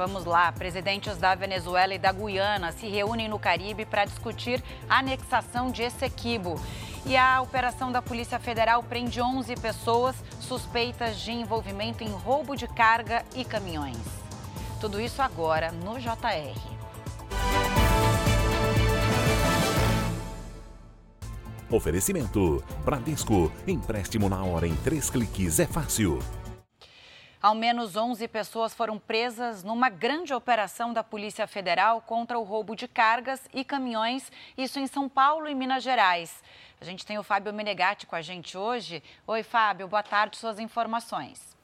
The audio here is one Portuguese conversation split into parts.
Vamos lá. Presidentes da Venezuela e da Guiana se reúnem no Caribe para discutir a anexação de Essequibo. E a operação da Polícia Federal prende 11 pessoas suspeitas de envolvimento em roubo de carga e caminhões. Tudo isso agora no JR. Oferecimento: Bradesco. Empréstimo na hora em três cliques é fácil. Ao menos 11 pessoas foram presas numa grande operação da Polícia Federal contra o roubo de cargas e caminhões, isso em São Paulo e Minas Gerais. A gente tem o Fábio Menegatti com a gente hoje. Oi, Fábio, boa tarde, suas informações.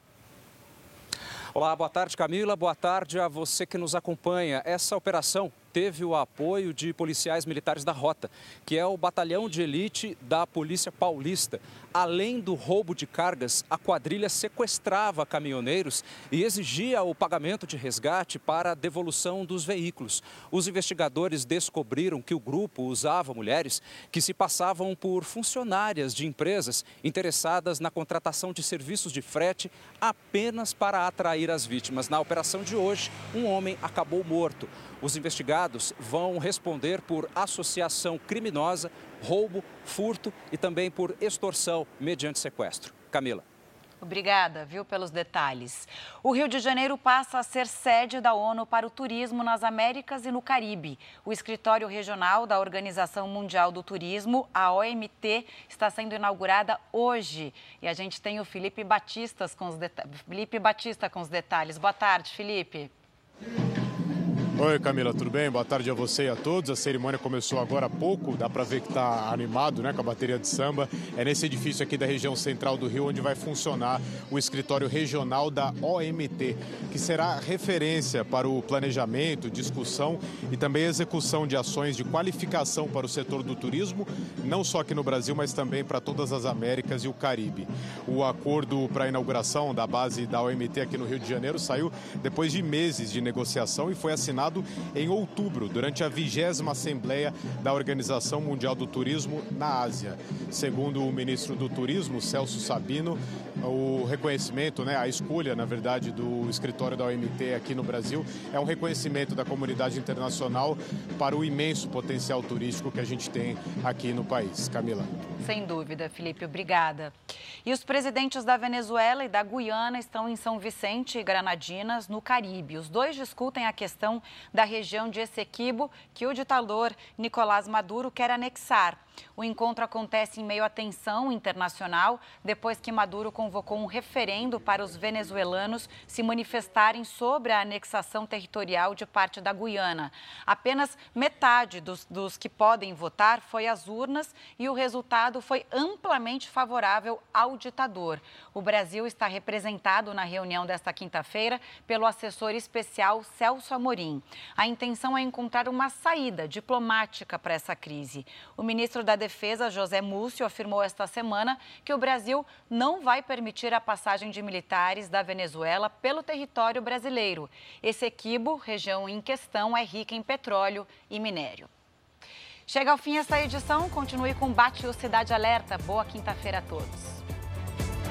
Olá, boa tarde, Camila. Boa tarde a você que nos acompanha. Essa operação teve o apoio de policiais militares da Rota, que é o batalhão de elite da Polícia Paulista. Além do roubo de cargas, a quadrilha sequestrava caminhoneiros e exigia o pagamento de resgate para a devolução dos veículos. Os investigadores descobriram que o grupo usava mulheres que se passavam por funcionárias de empresas interessadas na contratação de serviços de frete apenas para atrair as vítimas. Na operação de hoje, um homem acabou morto. Os investigados vão responder por associação criminosa, roubo, furto e também por extorsão mediante sequestro. Camila. Obrigada, viu, pelos detalhes. O Rio de Janeiro passa a ser sede da ONU para o Turismo nas Américas e no Caribe. O escritório regional da Organização Mundial do Turismo, a OMT, está sendo inaugurada hoje. E a gente tem o Felipe, Batistas com os Felipe Batista com os detalhes. Boa tarde, Felipe. Oi Camila, tudo bem? Boa tarde a você e a todos. A cerimônia começou agora há pouco, dá para ver que está animado né, com a bateria de samba. É nesse edifício aqui da região central do Rio onde vai funcionar o escritório regional da OMT, que será referência para o planejamento, discussão e também execução de ações de qualificação para o setor do turismo, não só aqui no Brasil, mas também para todas as Américas e o Caribe. O acordo para a inauguração da base da OMT aqui no Rio de Janeiro saiu depois de meses de negociação e foi assinado em outubro, durante a vigésima Assembleia da Organização Mundial do Turismo na Ásia. Segundo o ministro do Turismo, Celso Sabino, o reconhecimento, né, a escolha, na verdade, do escritório da OMT aqui no Brasil é um reconhecimento da comunidade internacional para o imenso potencial turístico que a gente tem aqui no país. Camila. Sem dúvida, Felipe, obrigada. E os presidentes da Venezuela e da Guiana estão em São Vicente e Granadinas, no Caribe. Os dois discutem a questão da região de Essequibo, que o ditador Nicolás Maduro quer anexar. O encontro acontece em meio à tensão internacional, depois que Maduro convocou um referendo para os venezuelanos se manifestarem sobre a anexação territorial de parte da Guiana. Apenas metade dos, dos que podem votar foi às urnas e o resultado foi amplamente favorável ao ditador. O Brasil está representado na reunião desta quinta-feira pelo assessor especial Celso Amorim. A intenção é encontrar uma saída diplomática para essa crise. O ministro da Defesa, José Múcio, afirmou esta semana que o Brasil não vai permitir a passagem de militares da Venezuela pelo território brasileiro. Esse equibo, região em questão, é rica em petróleo e minério. Chega ao fim esta edição, continue com Bate o Cidade Alerta. Boa quinta-feira a todos.